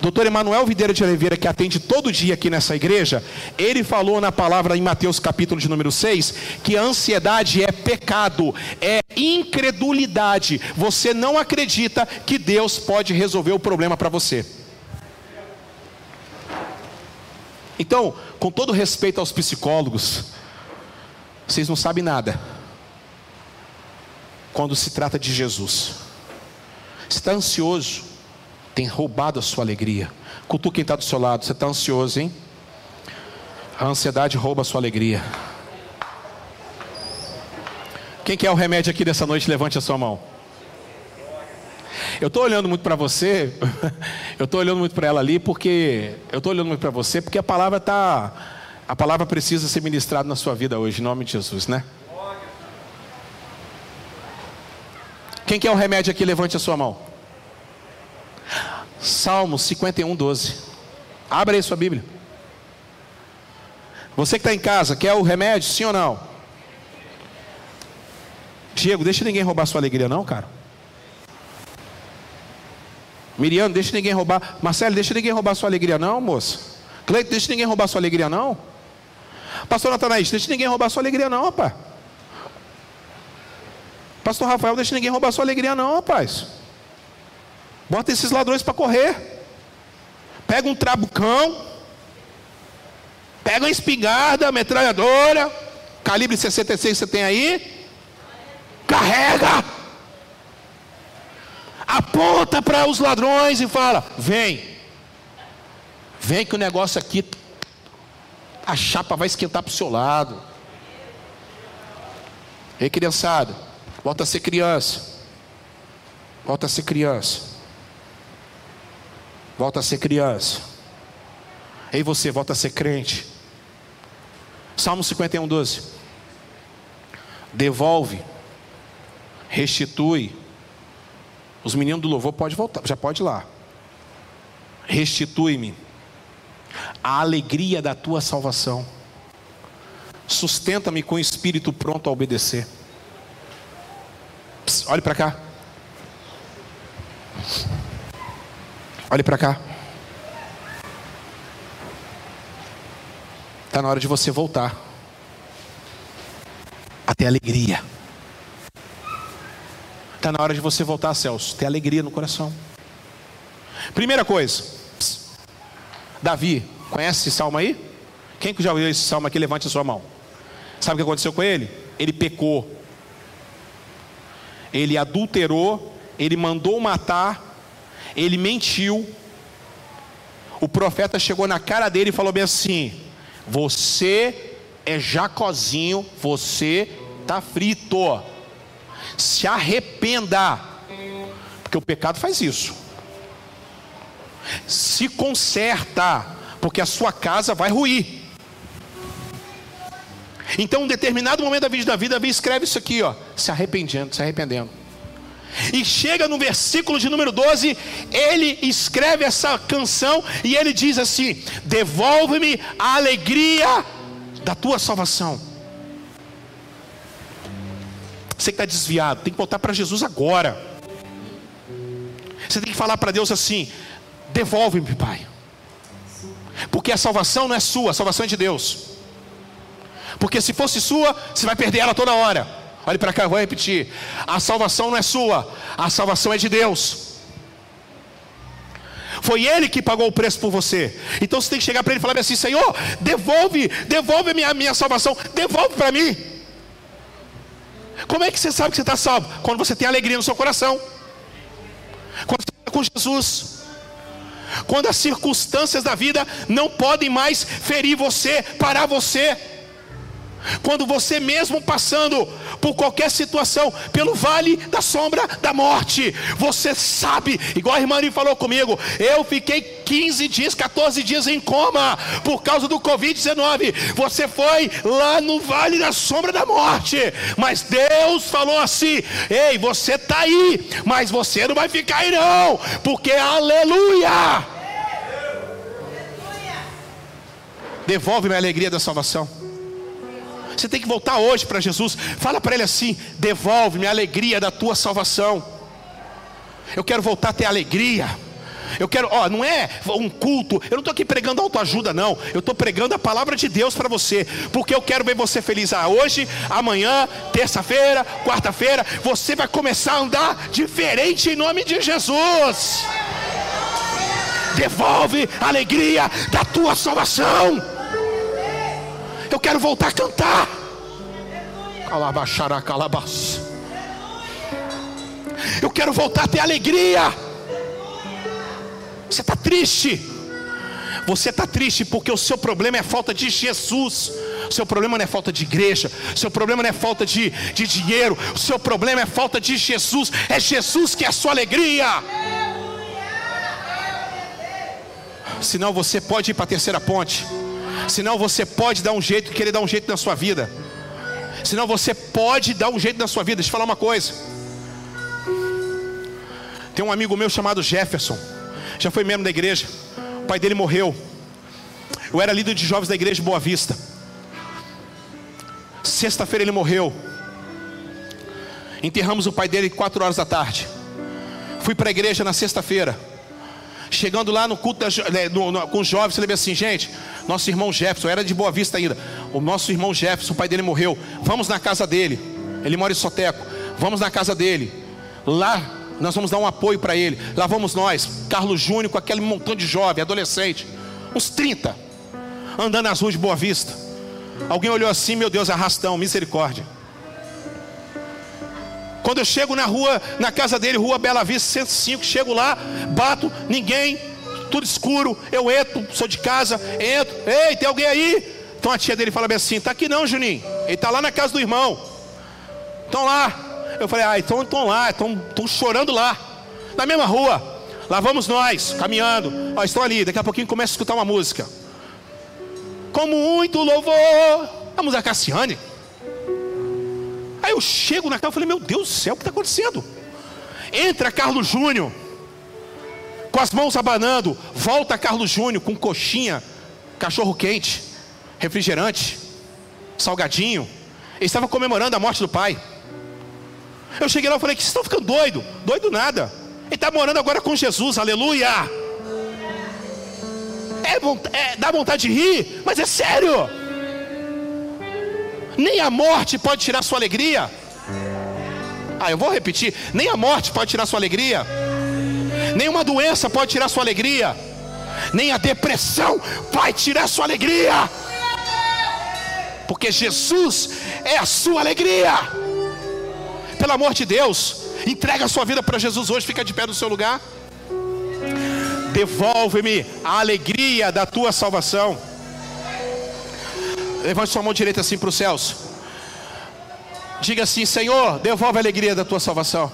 Doutor Emanuel Videira de Oliveira, que atende todo dia aqui nessa igreja, ele falou na palavra em Mateus capítulo de número 6, que a ansiedade é pecado, é incredulidade. Você não acredita que Deus pode resolver o problema para você. Então, com todo respeito aos psicólogos, vocês não sabem nada quando se trata de Jesus. Está ansioso, tem roubado a sua alegria. Cultua quem está do seu lado, você está ansioso, hein? A ansiedade rouba a sua alegria. Quem quer o remédio aqui dessa noite, levante a sua mão. Eu estou olhando muito para você, eu estou olhando muito para ela ali, porque eu estou olhando muito para você, porque a palavra tá, a palavra precisa ser ministrada na sua vida hoje, em nome de Jesus, né? Quem quer o remédio aqui, levante a sua mão. Salmo 51, 12. Abra aí sua Bíblia. Você que está em casa, quer o remédio, sim ou não? Diego, deixa ninguém roubar sua alegria, não, cara. Miriam, deixa ninguém roubar. Marcelo, deixa ninguém roubar sua alegria, não, moça. Cleito, deixa ninguém roubar sua alegria, não. Pastor Natanaís, deixa ninguém roubar sua alegria, não, rapaz. Pastor Rafael, deixa ninguém roubar sua alegria, não, rapaz. Bota esses ladrões para correr. Pega um trabucão. Pega uma espingarda, metralhadora. Calibre 66 você tem aí. Carrega. Aponta para os ladrões e fala: Vem. Vem que o negócio aqui. A chapa vai esquentar para o seu lado. Ei, criançada. Volta a ser criança. Volta a ser criança. Volta a ser criança. Ei você, volta a ser crente. Salmo 51, 12. Devolve, restitui. Os meninos do louvor pode voltar, já pode ir lá. Restitui-me a alegria da tua salvação. Sustenta-me com o espírito pronto a obedecer. Pss, olhe para cá. Olhe para cá. Está na hora de você voltar. A ter alegria. Está na hora de você voltar, Celso. Ter alegria no coração. Primeira coisa. Pss, Davi, conhece esse salmo aí? Quem que já ouviu esse salmo aqui, levante a sua mão. Sabe o que aconteceu com ele? Ele pecou ele adulterou, ele mandou matar, ele mentiu. O profeta chegou na cara dele e falou bem assim: Você é Jacozinho, você está frito. Se arrependa, porque o pecado faz isso. Se conserta, porque a sua casa vai ruir. Então, em um determinado momento da vida da vida, escreve isso aqui, ó, se arrependendo, se arrependendo. E chega no versículo de número 12, ele escreve essa canção e ele diz assim: Devolve-me a alegria da tua salvação. Você que está desviado, tem que voltar para Jesus agora. Você tem que falar para Deus assim: Devolve-me, Pai. Porque a salvação não é sua, a salvação é de Deus. Porque se fosse sua, você vai perder ela toda hora. Olhe para cá, vou repetir. A salvação não é sua, a salvação é de Deus. Foi Ele que pagou o preço por você. Então você tem que chegar para Ele e falar assim: Senhor, devolve, devolve a minha, minha salvação, devolve para mim. Como é que você sabe que você está salvo? Quando você tem alegria no seu coração, quando você está com Jesus quando as circunstâncias da vida não podem mais ferir você, parar você. Quando você mesmo passando por qualquer situação, pelo vale da sombra da morte, você sabe, igual a irmã Ari falou comigo, eu fiquei 15 dias, 14 dias em coma por causa do Covid-19. Você foi lá no vale da sombra da morte, mas Deus falou assim: ei, você está aí, mas você não vai ficar aí, não, porque aleluia. Devolve-me a alegria da salvação. Você tem que voltar hoje para Jesus. Fala para Ele assim: devolve-me a alegria da tua salvação. Eu quero voltar a ter alegria. Eu quero, ó, não é um culto. Eu não estou aqui pregando autoajuda, não. Eu estou pregando a palavra de Deus para você. Porque eu quero ver você feliz ah, hoje, amanhã, terça-feira, quarta-feira. Você vai começar a andar diferente em nome de Jesus. Devolve a alegria da tua salvação. Eu quero voltar a cantar. Calabaxará, calabas. Eu quero voltar a ter alegria. Você está triste. Você está triste porque o seu problema é falta de Jesus. O seu problema não é falta de igreja. O seu problema não é falta de, de dinheiro. O seu problema é falta de Jesus. É Jesus que é a sua alegria. Senão você pode ir para a terceira ponte. Senão você pode dar um jeito, querer dar um jeito na sua vida. Senão você pode dar um jeito na sua vida. Deixa eu falar uma coisa. Tem um amigo meu chamado Jefferson. Já foi membro da igreja. O pai dele morreu. Eu era líder de jovens da igreja de Boa Vista. Sexta-feira ele morreu. Enterramos o pai dele quatro horas da tarde. Fui para a igreja na sexta-feira. Chegando lá no culto da, né, no, no, com os jovens, você lembra assim, gente, nosso irmão Jefferson, era de Boa Vista ainda. O nosso irmão Jefferson, o pai dele morreu. Vamos na casa dele. Ele mora em Soteco. Vamos na casa dele. Lá nós vamos dar um apoio para ele. Lá vamos nós, Carlos Júnior, com aquele montão de jovem, adolescente, uns 30, andando nas ruas de Boa Vista. Alguém olhou assim, meu Deus, arrastão, misericórdia. Quando eu chego na rua, na casa dele, rua Bela Vista 105, chego lá, bato, ninguém, tudo escuro, eu entro, sou de casa, entro, ei, tem alguém aí? Então a tia dele fala bem assim: tá aqui não, Juninho, ele está lá na casa do irmão, estão lá. Eu falei: ah, então estão lá, estão chorando lá, na mesma rua. Lá vamos nós, caminhando, ó, estão ali, daqui a pouquinho começa a escutar uma música. Com muito louvor, a música Cassiane. Aí eu chego na casa e falei, meu Deus do céu, o que está acontecendo? Entra Carlos Júnior, com as mãos abanando, volta Carlos Júnior com coxinha, cachorro quente, refrigerante, salgadinho. Ele estava comemorando a morte do pai. Eu cheguei lá e falei, que vocês estão ficando doido? Doido nada. Ele está morando agora com Jesus, aleluia. É, é, dá vontade de rir, mas é sério. Nem a morte pode tirar sua alegria. Ah, eu vou repetir: nem a morte pode tirar sua alegria. Nenhuma doença pode tirar sua alegria. Nem a depressão vai tirar sua alegria. Porque Jesus é a sua alegria. Pelo amor de Deus, entrega a sua vida para Jesus hoje, fica de pé no seu lugar. Devolve-me a alegria da tua salvação. Levante sua mão direita assim para os céus. Diga assim: Senhor, devolve a alegria da tua salvação.